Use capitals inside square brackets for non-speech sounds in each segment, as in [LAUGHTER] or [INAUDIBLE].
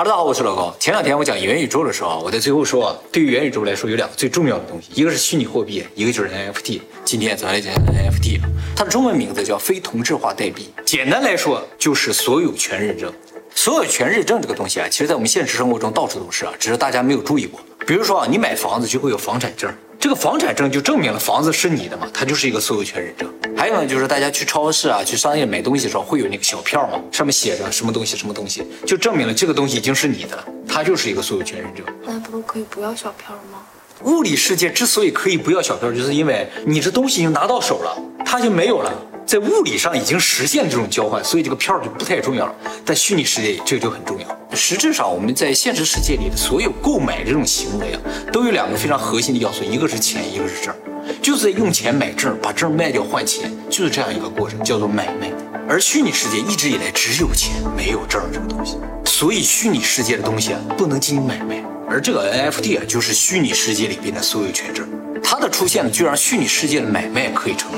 哈喽，大家好，我是老高。前两天我讲元宇宙的时候，我在最后说啊，对于元宇宙来说有两个最重要的东西，一个是虚拟货币，一个就是 NFT。今天咱来讲 NFT，它的中文名字叫非同质化代币，简单来说就是所有权认证。所有权认证这个东西啊，其实在我们现实生活中到处都是啊，只是大家没有注意过。比如说啊，你买房子就会有房产证。这个房产证就证明了房子是你的嘛，它就是一个所有权认证。还有呢，就是大家去超市啊、去商业买东西的时候，会有那个小票嘛，上面写着什么东西、什么东西，就证明了这个东西已经是你的，它就是一个所有权认证。那不都可以不要小票吗？物理世界之所以可以不要小票，就是因为你这东西已经拿到手了，它就没有了。在物理上已经实现这种交换，所以这个票就不太重要了。在虚拟世界，这个就很重要。实质上，我们在现实世界里的所有购买这种行为啊，都有两个非常核心的要素，一个是钱，一个是证，就是在用钱买证，把证卖掉换钱，就是这样一个过程，叫做买卖。而虚拟世界一直以来只有钱，没有证这个东西，所以虚拟世界的东西啊，不能进行买卖。而这个 NFT 啊，就是虚拟世界里边的所有权证，它的出现呢，就让虚拟世界的买卖可以成立。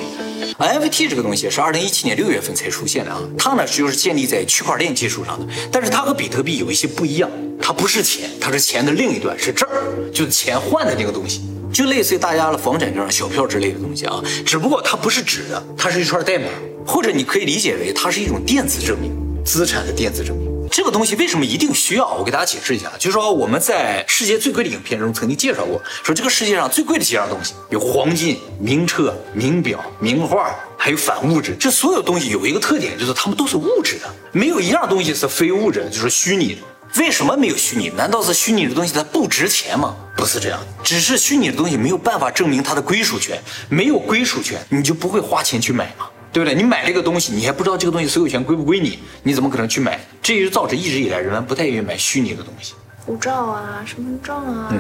NFT 这个东西是二零一七年六月份才出现的啊，它呢就是建立在区块链技术上的，但是它和比特币有一些不一样，它不是钱，它是钱的另一端，是证，就是钱换的那个东西，就类似于大家的房产证、小票之类的东西啊，只不过它不是纸的，它是一串代码，或者你可以理解为它是一种电子证明，资产的电子证明。这个东西为什么一定需要？我给大家解释一下，就是说我们在世界最贵的影片中曾经介绍过，说这个世界上最贵的几样东西有黄金、名车、名表、名画，还有反物质。这所有东西有一个特点，就是它们都是物质的，没有一样东西是非物质，就是虚拟的。为什么没有虚拟？难道是虚拟的东西它不值钱吗？不是这样，只是虚拟的东西没有办法证明它的归属权，没有归属权，你就不会花钱去买吗？对不对？你买这个东西，你还不知道这个东西所有权归不归你，你怎么可能去买？这也就造成一直以来人们不太愿意买虚拟的东西。护照啊，身份证啊，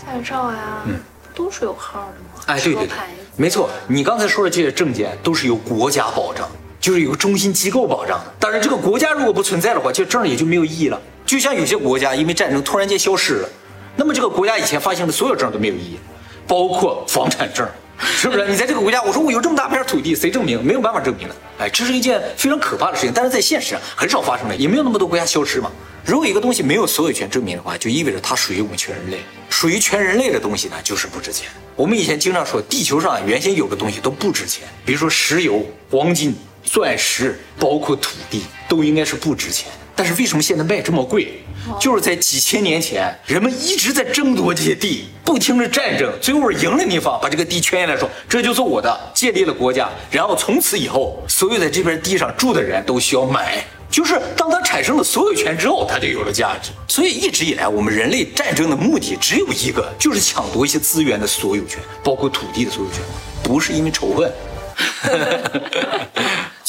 驾照呀，嗯，都是有号的吗？哎，对对对，没错。你刚才说的这些证件都是由国家保障，就是有个中心机构保障的。当然这个国家如果不存在的话，这证也就没有意义了。就像有些国家因为战争突然间消失了，那么这个国家以前发行的所有证都没有意义，包括房产证。是不是？你在这个国家，我说我有这么大片土地，谁证明？没有办法证明的。哎，这是一件非常可怕的事情，但是在现实上很少发生的，也没有那么多国家消失嘛。如果一个东西没有所有权证明的话，就意味着它属于我们全人类。属于全人类的东西呢，就是不值钱。我们以前经常说，地球上原先有的东西都不值钱，比如说石油、黄金、钻石，包括土地，都应该是不值钱。但是为什么现在卖这么贵？就是在几千年前，人们一直在争夺这些地，不停的战争，最后赢了那方，把这个地圈下来，说这就是我的，建立了国家，然后从此以后，所有在这边地上住的人都需要买，就是当他产生了所有权之后，他就有了价值。所以一直以来，我们人类战争的目的只有一个，就是抢夺一些资源的所有权，包括土地的所有权，不是因为仇恨。[LAUGHS]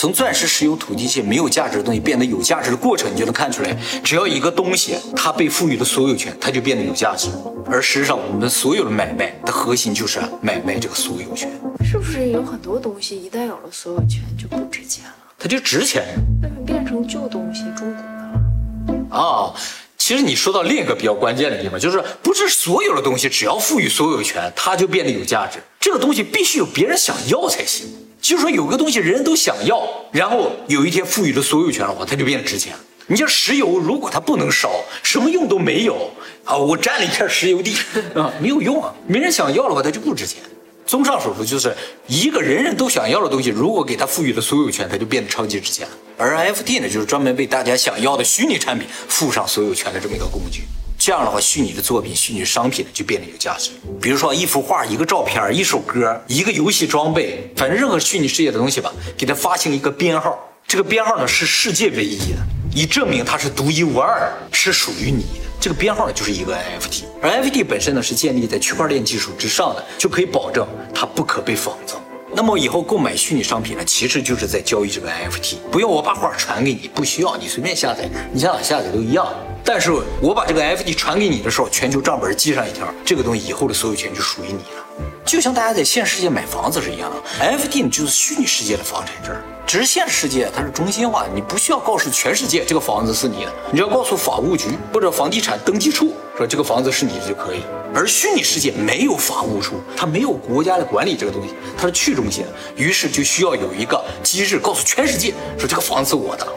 从钻石、石油、土地这些没有价值的东西变得有价值的过程，你就能看出来。只要一个东西它被赋予了所有权，它就变得有价值。而实际上，我们所有的买卖的核心就是买卖这个所有权。是不是有很多东西一旦有了所有权就不值钱了？它就值钱。那就变成旧东西、中古的了。啊，其实你说到另一个比较关键的地方，就是不是所有的东西只要赋予所有权，它就变得有价值。这个东西必须有别人想要才行。就是说，有个东西人人都想要，然后有一天赋予了所有权的话，它就变得值钱。你像石油，如果它不能烧，什么用都没有啊！我占了一片石油地啊，没有用啊，没人想要的话，它就不值钱。综上所述，就是一个人人都想要的东西，如果给它赋予了所有权，它就变得超级值钱了。而 NFT 呢，就是专门为大家想要的虚拟产品附上所有权的这么一个工具。这样的话，虚拟的作品、虚拟商品呢，就变得有价值。比如说一幅画、一个照片、一首歌、一个游戏装备，反正任何虚拟世界的东西吧，给它发行一个编号。这个编号呢是世界唯一的，以证明它是独一无二，是属于你的。这个编号呢就是一个 NFT，而 NFT 本身呢是建立在区块链技术之上的，就可以保证它不可被仿造。那么以后购买虚拟商品呢，其实就是在交易这个 NFT，不用我把画传给你，不需要你随便下载，你想哪下载都一样。但是我把这个 NFT 传给你的时候，全球账本记上一条，这个东西以后的所有权就属于你了。就像大家在现实世界买房子是一样的，NFT 就是虚拟世界的房产证，直线世界它是中心化，你不需要告诉全世界这个房子是你的，你要告诉法务局或者房地产登记处说这个房子是你的就可以。而虚拟世界没有法务处，它没有国家的管理这个东西，它是去中心的，于是就需要有一个机制告诉全世界说这个房子是我的，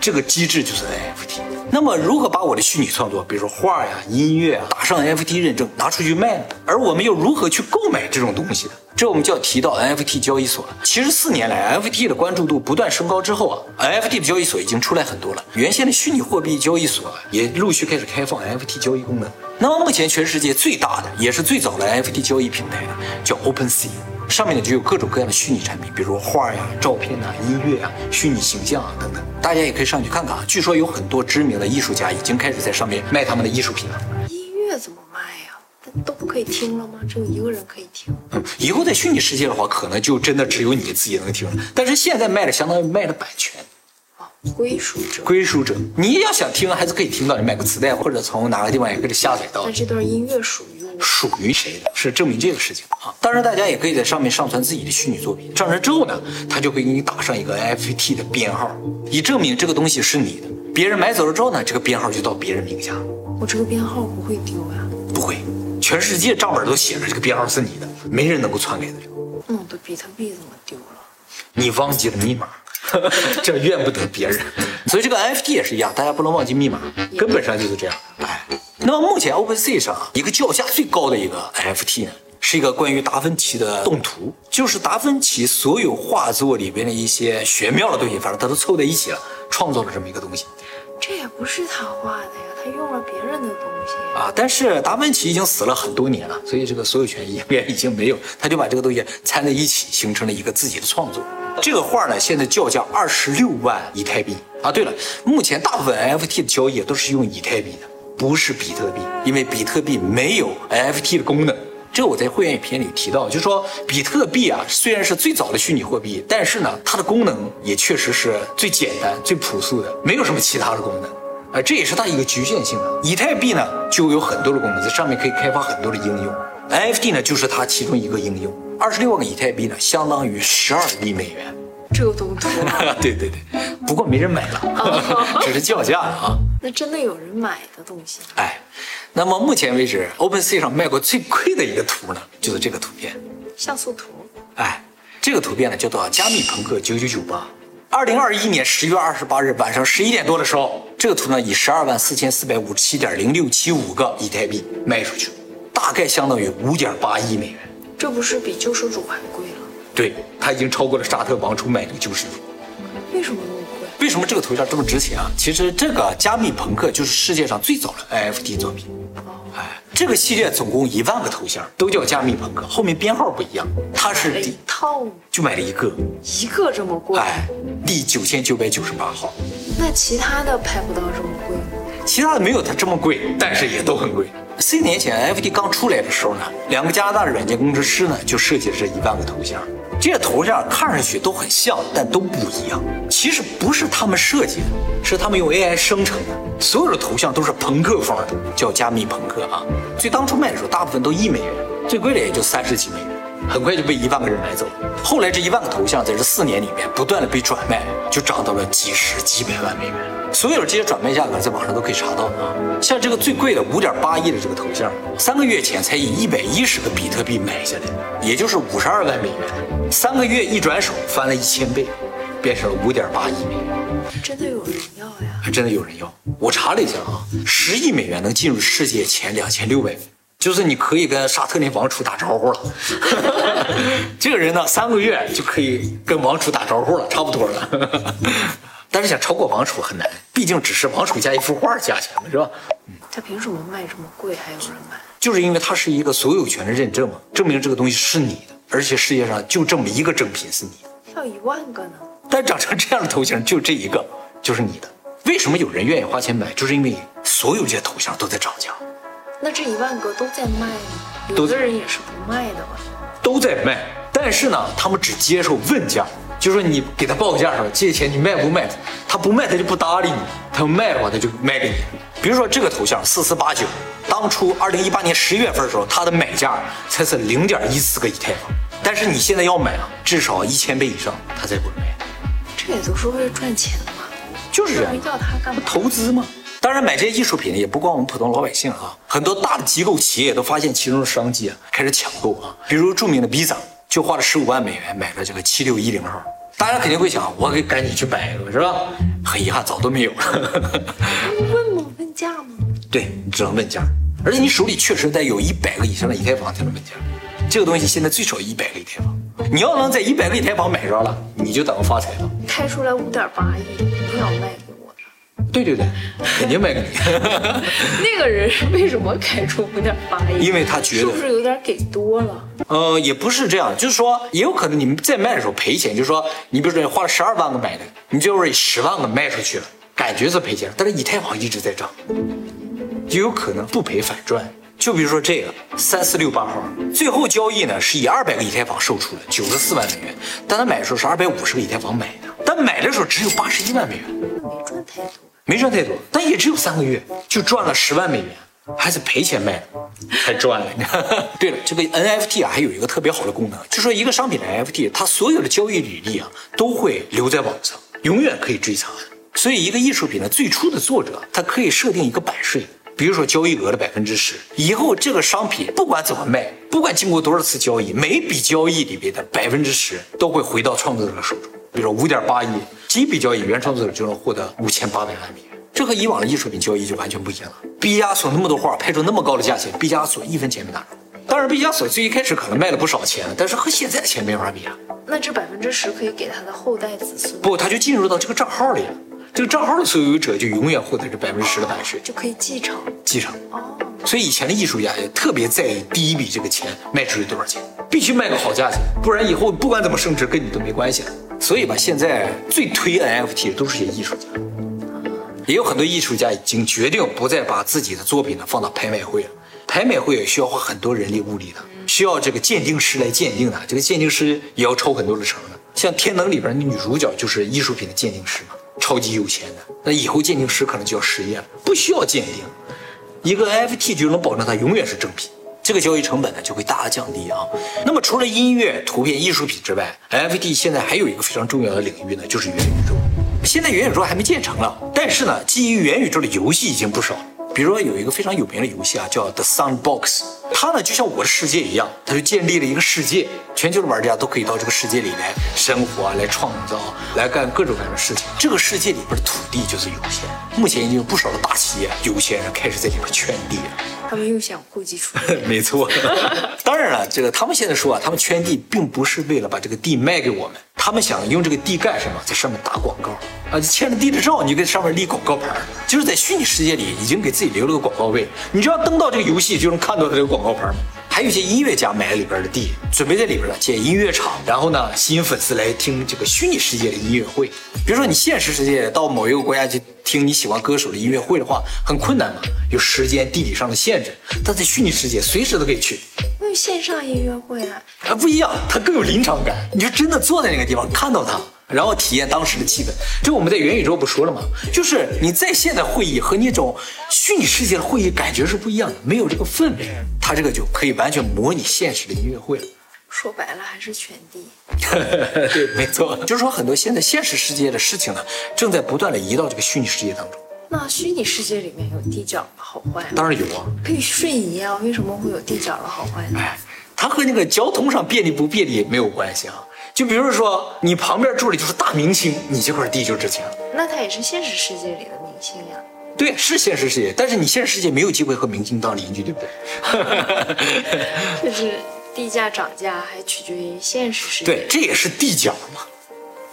这个机制就是 NFT。那么如何把我的虚拟创作，比如说画呀、音乐啊，打上 NFT 认证，拿出去卖呢？而我们又如何去购买这种东西呢？这我们就要提到 NFT 交易所了。其实四年来，NFT 的关注度不断升高之后啊，NFT 的交易所已经出来很多了。原先的虚拟货币交易所也陆续开始开放 NFT 交易功能。那么目前全世界最大的也是最早的 NFT 交易平台呢，叫 OpenSea。上面呢就有各种各样的虚拟产品，比如画呀、照片呐、音乐啊、虚拟形象啊等等。大家也可以上去看看啊。据说有很多知名的艺术家已经开始在上面卖他们的艺术品了。音乐怎么卖呀？那都不可以听了吗？只有一个人可以听。嗯，以后在虚拟世界的话，可能就真的只有你自己能听了。但是现在卖的相当于卖了版权。哦，归属者。归属者，你要想听还是可以听到，你买个磁带或者从哪个地方也可以下载到那。这段音乐属于我。属于谁的，是证明这个事情啊。当然，大家也可以在上面上传自己的虚拟作品，上传之后呢，他就会给你打上一个 NFT 的编号，以证明这个东西是你的。别人买走了之后呢，这个编号就到别人名下，我这个编号不会丢呀？不会，全世界账本都写着这个编号是你的，没人能够篡改的了。那我的比特币怎么丢了？你忘记了密码，[LAUGHS] 这怨不得别人。所以这个 NFT 也是一样，大家不能忘记密码，根本上就是这样。哎，那么目前 OpenSea 上啊，一个叫价最高的一个 NFT 呢，是一个关于达芬奇的动图，就是达芬奇所有画作里边的一些玄妙的东西，反正他都凑在一起了，创作了这么一个东西。这也不是他画的呀，他用了别人的东西。啊，但是达芬奇已经死了很多年了，所以这个所有权应该已经没有，他就把这个东西掺在一起，形成了一个自己的创作。这个画呢，现在叫价二十六万以太币啊。对了，目前大部分 NFT 的交易都是用以太币的，不是比特币，因为比特币没有 NFT 的功能。这个我在会员影片里提到，就是说比特币啊，虽然是最早的虚拟货币，但是呢，它的功能也确实是最简单、最朴素的，没有什么其他的功能。啊，这也是它一个局限性啊。以太币呢，就有很多的功能，在上面可以开发很多的应用。NFT 呢，就是它其中一个应用。二十六万个以太币呢，相当于十二亿美元。这都多了，[LAUGHS] 对对对，不过没人买了，[LAUGHS] 只是叫价了啊。[LAUGHS] 那真的有人买的东西？哎，那么目前为止，OpenSea 上卖过最贵的一个图呢，就是这个图片。像素图。哎，这个图片呢叫做加密朋克九九九八。二零二一年十月二十八日晚上十一点多的时候，这个图呢以十二万四千四百五十七点零六七五个以太币卖出去，大概相当于五点八亿美元。这不是比救世主还贵了？对，他已经超过了沙特王储买这个救世主。为什么那么贵？为什么这个头像这么值钱啊？其实这个加密朋克就是世界上最早的 NFT 作品。哎，这个系列总共一万个头像，都叫加密朋克，后面编号不一样。它是第套，就买了一个，一个这么贵？哎，第九千九百九十八号。那其他的拍不到这么贵吗？其他的没有它这么贵，但是也都很贵。四年前 NFT 刚出来的时候呢，两个加拿大的软件工程师呢就设计了这一万个头像。这些头像看上去都很像，但都不一样。其实不是他们设计的，是他们用 AI 生成的。所有的头像都是朋克风的，叫加密朋克啊。最当初卖的时候，大部分都一美元，最贵的也就三十几美元。很快就被一万个人买走了。后来这一万个头像在这四年里面不断的被转卖，就涨到了几十几百万美元。所有的这些转卖价格在网上都可以查到啊。像这个最贵的五点八亿的这个头像，三个月前才以一百一十个比特币买下来，也就是五十二万美元。三个月一转手翻了一千倍，变成了五点八亿美元。真的有人要呀？还真的有人要。我查了一下啊，十亿美元能进入世界前两千六百名，就是你可以跟沙特那王储打招呼了。[LAUGHS] 这个人呢，三个月就可以跟王储打招呼了，差不多了。但是想超过王楚很难，毕竟只是王楚加一幅画价钱嘛，是吧？嗯他凭什么卖这么贵还有人买？就是因为它是一个所有权的认证嘛，证明这个东西是你的，而且世界上就这么一个正品是你的。要一万个呢？但长成这样的头型就这一个，就是你的。为什么有人愿意花钱买？就是因为所有这些头像都在涨价，那这一万个都在卖吗？有的人也是不卖的吧？都在卖。但是呢，他们只接受问价，就说你给他报个价是吧？这些钱你卖不卖？他不卖他就不搭理你，他要卖的话他就卖给你。比如说这个头像四四八九，当初二零一八年十一月份的时候，它的买价才是零点一四个以太坊，但是你现在要买啊，至少一千倍以上，他才会卖。这也都是为了赚钱嘛？就是这样要他干嘛？投资嘛。当然，买这些艺术品也不光我们普通老百姓啊，很多大的机构企业都发现其中的商机啊，开始抢购啊。比如著名的 Visa 就花了十五万美元买了这个七六一零号。大家肯定会想，我给赶紧去买一个是吧？很遗憾，早都没有了。[LAUGHS] 问吗？问价吗对，你只能问价，而且你手里确实得有一百个以上的以太坊才能问价。这个东西现在最少一百个以太坊，你要能在一百个以太坊买着了，你就等着发财了。开出来五点八亿，一定要卖。对对对，[LAUGHS] 肯定卖给你，[LAUGHS] 那个人为什么开出五点八亿？因为他觉得是不是，有点给多了？呃，也不是这样，就是说，也有可能你们在卖的时候赔钱，就是说，你比如说你花了十二万个买的，你最后以十万个卖出去了，感觉是赔钱，但是以太坊一直在涨，也有可能不赔反赚。就比如说这个三四六八号，最后交易呢是以二百个以太坊售出的九十四万美元，但他买的时候是二百五十个以太坊买的，但买的时候只有八十一万美元，没赚太多。没赚太多，但也只有三个月就赚了十万美元，还是赔钱卖的，还赚了。[LAUGHS] 对了，这个 NFT 啊还有一个特别好的功能，就说一个商品的 NFT，它所有的交易履历啊都会留在网上，永远可以追查。所以一个艺术品的最初的作者，他可以设定一个版税。比如说交易额的百分之十，以后这个商品不管怎么卖，不管经过多少次交易，每笔交易里边的百分之十都会回到创作者手中。比如说五点八亿，几笔交易，原创作者就能获得五千八百万美元。这和以往的艺术品交易就完全不一样了。毕加索那么多画拍出那么高的价钱，毕加索一分钱没拿着。当然，毕加索最一开始可能卖了不少钱，但是和现在的钱没法比啊。那这百分之十可以给他的后代子孙，不，他就进入到这个账号里了。这个账号的所有者就永远获得这百分之十的版税就可以继承。继承。哦，所以以前的艺术家也特别在意第一笔这个钱卖出去多少钱，必须卖个好价钱，不然以后不管怎么升值跟你都没关系了。所以吧，现在最推 NFT 的都是些艺术家，也有很多艺术家已经决定不再把自己的作品呢放到拍卖会了。拍卖会也需要花很多人力物力的，需要这个鉴定师来鉴定的，这个鉴定师也要抽很多的成的。像《天能》里边的女主角就是艺术品的鉴定师嘛，超级有钱的。那以后鉴定师可能就要失业了，不需要鉴定，一个 NFT 就能保证它永远是正品，这个交易成本呢就会大大降低啊。那么除了音乐、图片、艺术品之外，NFT 现在还有一个非常重要的领域呢，就是元宇宙。现在元宇宙还没建成了，但是呢，基于元宇宙的游戏已经不少。比如说有一个非常有名的游戏啊，叫 The Sandbox，它呢就像我的世界一样，它就建立了一个世界，全球的玩家都可以到这个世界里来生活、来创造、来干各种各样的事情。这个世界里边的土地就是有限，目前已经有不少的大企业、有钱人开始在里边圈地了。他们又想户籍出来。[LAUGHS] 没错，当然了，这个他们现在说啊，他们圈地并不是为了把这个地卖给我们，他们想用这个地干什么，在上面打广告啊，签了地的照，你就在上面立广告牌，就是在虚拟世界里已经给自己留了个广告位，你只要登到这个游戏就能看到他这个广告牌吗。还有一些音乐家买了里边的地，准备在里边呢建音乐场，然后呢吸引粉丝来听这个虚拟世界的音乐会。比如说你现实世界到某一个国家去听你喜欢歌手的音乐会的话，很困难嘛，有时间、地理上的限制。但在虚拟世界随时都可以去，因为线上音乐会啊，啊不一样，它更有临场感。你就真的坐在那个地方看到它，然后体验当时的气氛。这我们在元宇宙不说了吗？就是你在线的会议和那种虚拟世界的会议感觉是不一样的，没有这个氛围。它这个就可以完全模拟现实的音乐会了。说白了还是圈地。对，没错，就是说很多现在现实世界的事情呢，正在不断的移到这个虚拟世界当中。那虚拟世界里面有地角的好坏吗？当然有啊，可以瞬移啊，为什么会有地角的好坏呢？哎，它和那个交通上便利不便利没有关系啊。就比如说你旁边住的就是大明星，你这块地就值钱。那他也是现实世界里的明星呀。对，是现实世界，但是你现实世界没有机会和明星当邻居，对不对？就是地价涨价还取决于现实世界。对，这也是地角嘛。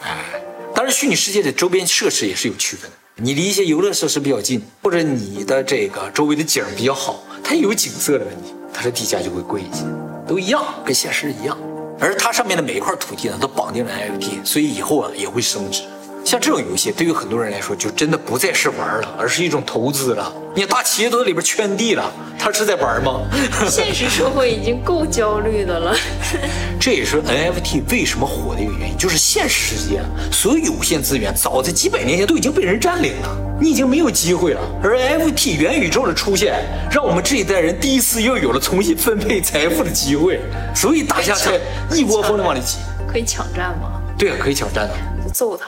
哎，当然虚拟世界的周边设施也是有区分的。你离一些游乐设施比较近，或者你的这个周围的景比较好，它有景色的问题，它的地价就会贵一些，都一样，跟现实一样。而它上面的每一块土地呢，都绑定了 NFT，所以以后啊也会升值。像这种游戏，对于很多人来说，就真的不再是玩了，而是一种投资了。你看大企业都在里边圈地了，他是在玩吗？[LAUGHS] 现实社会已经够焦虑的了。[LAUGHS] 这也是 NFT 为什么火的一个原因，就是现实世界啊所有有限资源，早在几百年前都已经被人占领了，你已经没有机会了。而 NFT 元宇宙的出现，让我们这一代人第一次又有了重新分配财富的机会，所以大家才一窝蜂的往里挤。可以抢占吗？对啊，可以抢占的就揍他。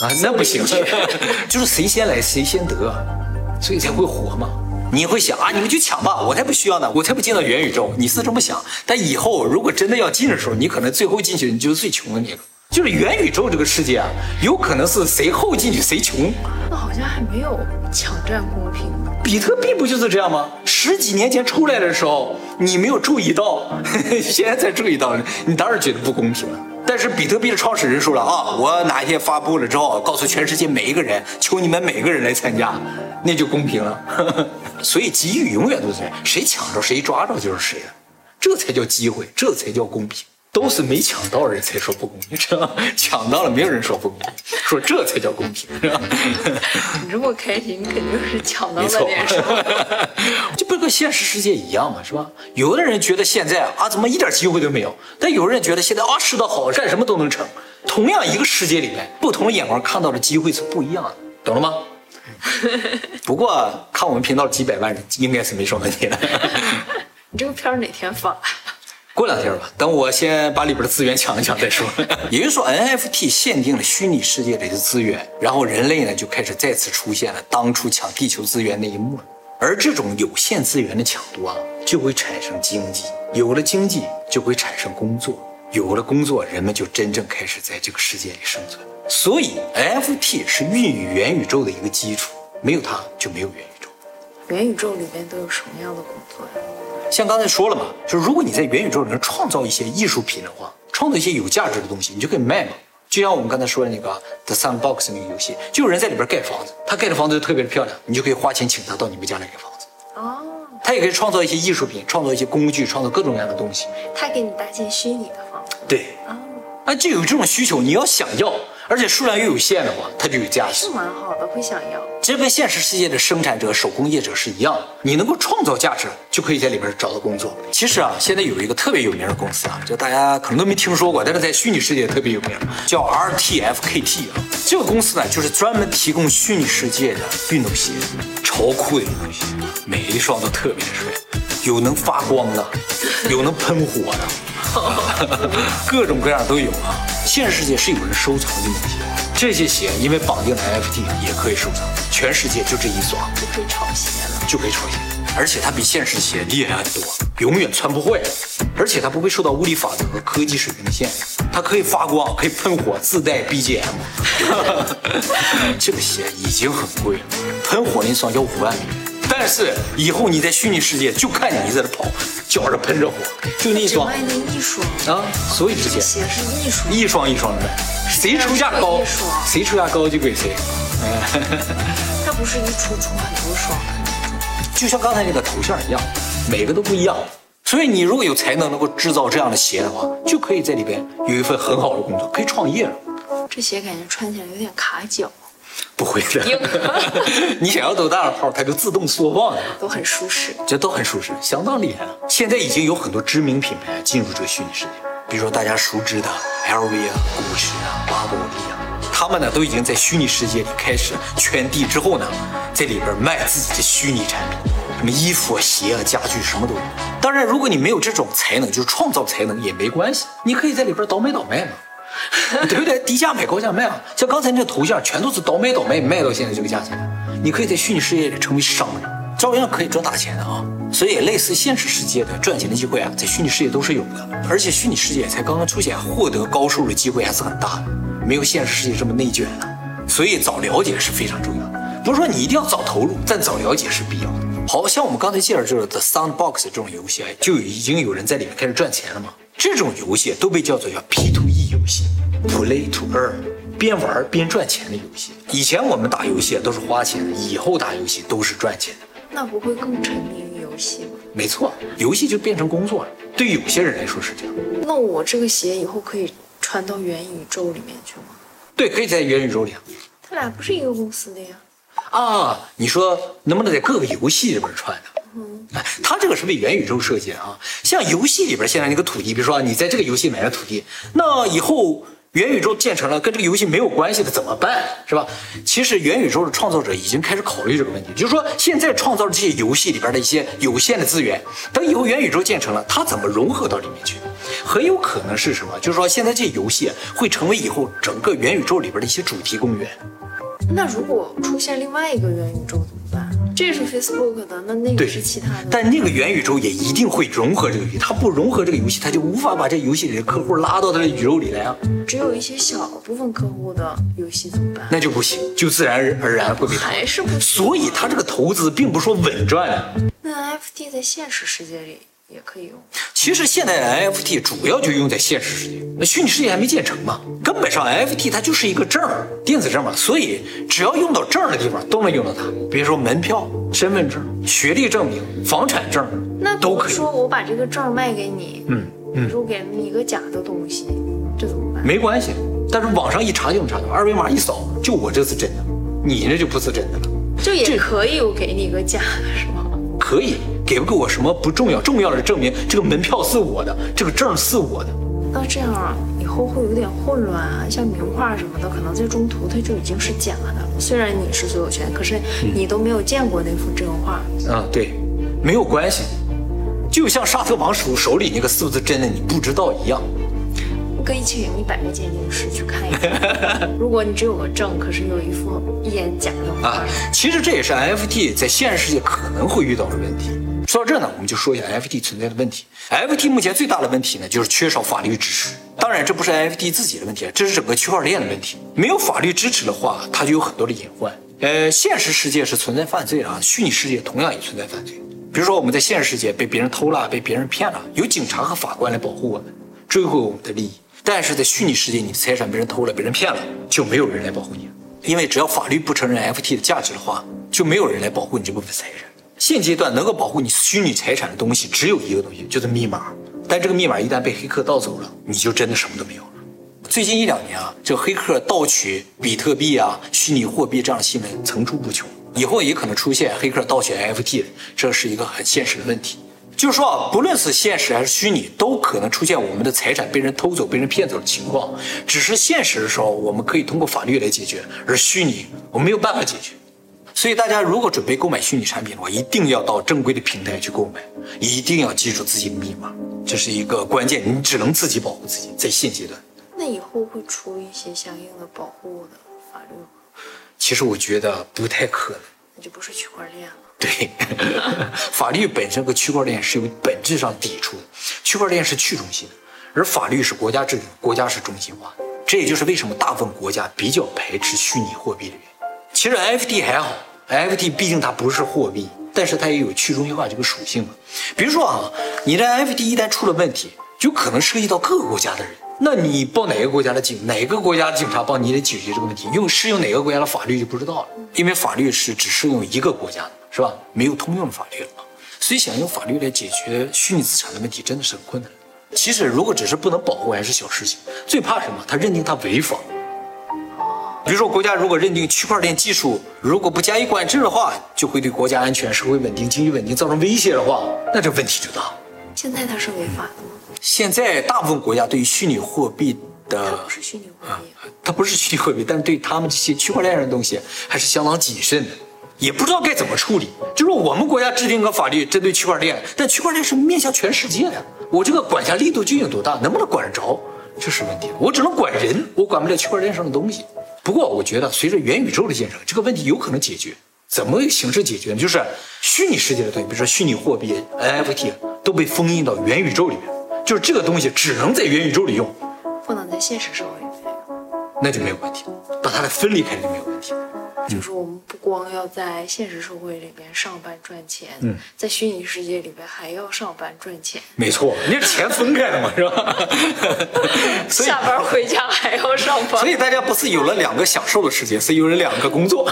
啊，那不行，[LAUGHS] 就是谁先来谁先得，所以才会火嘛。你会想啊，你们去抢吧，我才不需要呢，我才不进到元宇宙。你是这么想，但以后如果真的要进的时候，你可能最后进去你就是最穷的那个。就是元宇宙这个世界啊，有可能是谁后进去谁穷。那好像还没有抢占公平。比特币不就是这样吗？十几年前出来的时候，你没有注意到，[LAUGHS] 现在才注意到，你当然觉得不公平了。是比特币的创始人说了啊，我哪一天发布了之后，告诉全世界每一个人，求你们每个人来参加，那就公平了。[LAUGHS] 所以机遇永远都在，谁抢着谁抓着就是谁的，这才叫机会，这才叫公平。都是没抢到人才说不公平，是吧？抢到了，没有人说不公平，说这才叫公平，是吧？你这么开心，你肯定是抢到了点什么。[LAUGHS] 这不跟现实世界一样吗？是吧？有的人觉得现在啊，怎么一点机会都没有？但有人觉得现在啊，世道好，干什么都能成。同样一个世界里面，不同的眼光看到的机会是不一样的，懂了吗？[LAUGHS] 不过看我们频道几百万人，应该是没什么问题的。[LAUGHS] 你这个片儿哪天发？过两天吧，等我先把里边的资源抢一抢再说。[LAUGHS] 也就是说，NFT 限定了虚拟世界里的资源，然后人类呢就开始再次出现了当初抢地球资源那一幕了。而这种有限资源的抢夺啊，就会产生经济，有了经济就会产生工作，有了工作，人们就真正开始在这个世界里生存。所以，NFT 是孕育元宇宙的一个基础，没有它就没有元宇宙。元宇宙里面都有什么样的工作呀？像刚才说了嘛，就是如果你在元宇宙里面创造一些艺术品的话，创造一些有价值的东西，你就可以卖嘛。就像我们刚才说的那个 The Sandbox 那个游戏，就有人在里边盖房子，他盖的房子就特别的漂亮，你就可以花钱请他到你们家来盖房子。哦，他也可以创造一些艺术品，创造一些工具，创造各种各样的东西。他给你搭建虚拟的房子。对，哦，啊，就有这种需求，你要想要，而且数量又有限的话，它就有价值是。蛮好的，会想要。这跟现实世界的生产者、手工业者是一样的，你能够创造价值，就可以在里边找到工作。其实啊，现在有一个特别有名的公司啊，就大家可能都没听说过，但是在虚拟世界特别有名，叫 RTFKT 啊。这个公司呢，就是专门提供虚拟世界的运动鞋，超酷的运动鞋，每一双都特别的帅，有能发光的，有能喷火的，[LAUGHS] 各种各样都有啊。现实世界是有人收藏运动鞋，这些鞋因为绑定了 NFT 也可以收藏，全世界就这一双。就可以炒鞋了。就可以炒鞋，而且它比现实鞋厉害很多，永远穿不坏，而且它不会受到物理法则和科技水平的限制，它可以发光，可以喷火，自带 BGM。[LAUGHS] 这个鞋已经很贵了，喷火那双要五万美元。但是以后你在虚拟世界就看你在这跑，脚上喷着火，就那一双只卖那一双，啊，所以值钱。鞋是一双。一双一双的卖，谁出价高，谁出价高就给谁。[LAUGHS] 它不是一出出很多双的。就像刚才那个头像一样，每个都不一样。所以你如果有才能能够制造这样的鞋的话，就可以在里边有一份很好的工作，可以创业了。这鞋感觉穿起来有点卡脚，不会的，[LAUGHS] 你想要多大的号，它就自动缩放的，都很舒适。这都很舒适，相当厉害了。现在已经有很多知名品牌进入这个虚拟世界，比如说大家熟知的 LV 啊、古驰啊、巴宝莉啊，他们呢都已经在虚拟世界里开始圈地之后呢，在里边卖自己的虚拟产品，什么衣服啊、鞋啊、家具什么都有。当然，如果你没有这种才能，就是创造才能也没关系，你可以在里边倒买倒卖嘛。[LAUGHS] 对不对？低价买高价卖啊！像刚才那个头像，全都是倒买倒卖，卖到现在这个价钱。你可以在虚拟世界里成为商人，照样可以赚大钱的啊！所以，类似现实世界的赚钱的机会啊，在虚拟世界都是有的。而且，虚拟世界才刚刚出现，获得高收入的机会还是很大的，没有现实世界这么内卷呢。所以，早了解是非常重要的。不是说你一定要早投入，但早了解是必要的。好像我们刚才介绍就是 The Soundbox 这种游戏啊，就已经有人在里面开始赚钱了嘛。这种游戏都被叫做叫 P to 游戏，Play to Earn，边玩边赚钱的游戏。以前我们打游戏都是花钱的，以后打游戏都是赚钱的。那不会更沉迷于游戏吗？没错，游戏就变成工作了。对有些人来说是这样。那我这个鞋以后可以穿到元宇宙里面去吗？对，可以在元宇宙里啊。他俩不是一个公司的呀。啊，你说能不能在各个游戏里边穿呢？哎，它这个是为元宇宙设计的啊。像游戏里边现在那个土地，比如说你在这个游戏买了土地，那以后元宇宙建成了跟这个游戏没有关系的怎么办？是吧？其实元宇宙的创造者已经开始考虑这个问题，就是说现在创造的这些游戏里边的一些有限的资源，等以后元宇宙建成了，它怎么融合到里面去？很有可能是什么？就是说现在这些游戏会成为以后整个元宇宙里边的一些主题公园。那如果出现另外一个元宇宙怎么办？Facebook 的，那那个对是其他的。但那个元宇宙也一定会融合这个游戏，它不融合这个游戏，它就无法把这游戏里的客户拉到它的宇宙里来啊，只有一些小部分客户的游戏怎么办？那就不行，就自然而然会被淘汰。还是不行。所以它这个投资并不是说稳赚的。那 NFT 在现实世界里也可以用。其实现在的 NFT 主要就用在现实世界，那虚拟世界还没建成嘛。根本上 NFT 它就是一个证儿，电子证嘛，所以只要用到证儿的地方都能用到它。比如说门票、身份证、学历证明、房产证，那都可以。比如说我把这个证卖给你，嗯嗯，如果给了你一个假的东西，这怎么办？没关系，但是网上一查就能查到，二维码一扫，就我这是真的，你那就不是真的了。就也可以我给你一个假的，是吗？可以给不给我什么不重要，重要的是证明这个门票是我的，这个证是我的。那这样啊，以后会有点混乱啊，像名画什么的，可能在中途它就已经是假的了。虽然你是所有权，可是你都没有见过那幅真画。啊，对，没有关系，就像沙特王手手里那个是不是真的你不知道一样。可以请一百个鉴定师去看一看。[LAUGHS] 如果你只有个证，可是有一副一眼假的画啊，其实这也是 NFT 在现实世界可能会遇到的问题。说到这呢，我们就说一下 NFT 存在的问题。NFT 目前最大的问题呢，就是缺少法律支持。当然，这不是 NFT 自己的问题，这是整个区块链的问题。没有法律支持的话，它就有很多的隐患。呃，现实世界是存在犯罪啊，虚拟世界同样也存在犯罪。比如说，我们在现实世界被别人偷了，被别人骗了，有警察和法官来保护我们，追回我们的利益。但是在虚拟世界，你财产被人偷了，被人骗了，就没有人来保护你，因为只要法律不承认 F T 的价值的话，就没有人来保护你这部分财产。现阶段能够保护你虚拟财产的东西只有一个东西，就是密码。但这个密码一旦被黑客盗走了，你就真的什么都没有了。最近一两年啊，这黑客盗取比特币啊、虚拟货币这样的新闻层出不穷，以后也可能出现黑客盗取 F T，这是一个很现实的问题。就是说啊，不论是现实还是虚拟，都可能出现我们的财产被人偷走、被人骗走的情况。只是现实的时候，我们可以通过法律来解决，而虚拟我们没有办法解决。所以大家如果准备购买虚拟产品的话，一定要到正规的平台去购买，一定要记住自己的密码，这是一个关键。你只能自己保护自己，在现阶段。那以后会出一些相应的保护的法律吗？其实我觉得不太可能。那就不是区块链了。对，[LAUGHS] 法律本身和区块链是有本质上抵触的。区块链是去中心的，而法律是国家制定，国家是中心化。这也就是为什么大部分国家比较排斥虚拟货币的原因。其实 F T 还好 F T 毕竟它不是货币，但是它也有去中心化这个属性嘛。比如说啊，你的 F T 一旦出了问题，就可能涉及到各个国家的人，那你报哪个国家的警，哪个国家的警察帮你来解决这个问题，用适用哪个国家的法律就不知道了，因为法律是只适用一个国家的，是吧？没有通用的法律了嘛。所以想用法律来解决虚拟资产的问题，真的是很困难。其实如果只是不能保护，还是小事情。最怕什么？他认定他违法。比如说，国家如果认定区块链技术如果不加以管制的话，就会对国家安全、社会稳定、经济稳定造成威胁的话，那这问题就大。现在它是违法的吗？现在大部分国家对于虚拟货币的它的不是虚拟货币。它不是虚拟货币，但是对他们这些区块链上的东西还是相当谨慎的，也不知道该怎么处理。就是我们国家制定个法律针对区块链，但区块链是面向全世界的，我这个管辖力度究竟有多大，能不能管得着，这是问题。我只能管人，我管不了区块链上的东西。不过我觉得随着元宇宙的建成，这个问题有可能解决。怎么个形式解决呢？就是虚拟世界的东西，比如说虚拟货币、NFT 都被封印到元宇宙里面，就是这个东西只能在元宇宙里用。不能在现实社会里面用。那就没有问题，把它来分离开就没有问题。就是我们不光要在现实社会里边上班赚钱，嗯在虚拟世界里边还要上班赚钱，没错，你这钱分开的嘛，是吧？[LAUGHS] 所以，下班回家还要上班所。以大家不是有了两个享受的世界，是有了两个工作。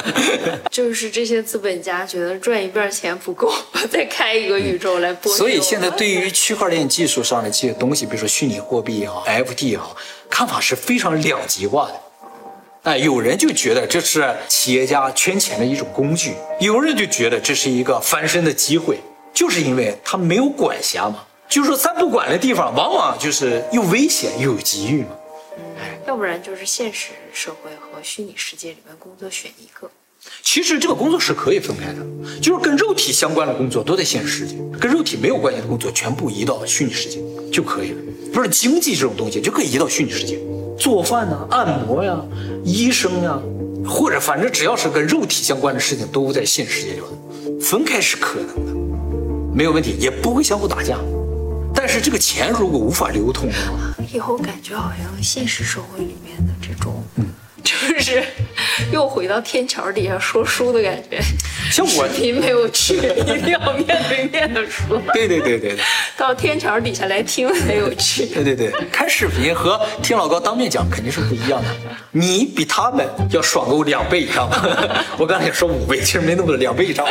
[LAUGHS] 就是这些资本家觉得赚一半钱不够，[LAUGHS] 再开一个宇宙来剥削我们。所以现在对于区块链技术上的这些东西，比如说虚拟货币也好，FT 也好，看法是非常两极化的。哎，有人就觉得这是企业家圈钱的一种工具，有人就觉得这是一个翻身的机会，就是因为他没有管辖嘛。就是说，咱不管的地方，往往就是又危险又有机遇嘛。要不然就是现实社会和虚拟世界里面工作选一个。其实这个工作是可以分开的，就是跟肉体相关的工作都在现实世界，跟肉体没有关系的工作全部移到虚拟世界就可以了。不是经济这种东西就可以移到虚拟世界，做饭呐、按摩呀、医生呀、或者反正只要是跟肉体相关的事情，都在现实世界中分开是可能的，没有问题，也不会相互打架。但是这个钱如果无法流通的话，以后感觉好像现实社会里面的这种，就是又回到天桥底下说书的感觉。像我视频没有趣，一定要面对面的说。对对对对对 [LAUGHS] 到天桥底下来听才有趣。对对对，看视频和听老高当面讲肯定是不一样的。你比他们要爽够两倍以上。[LAUGHS] 我刚才也说五倍，其实没那么多，两倍以上。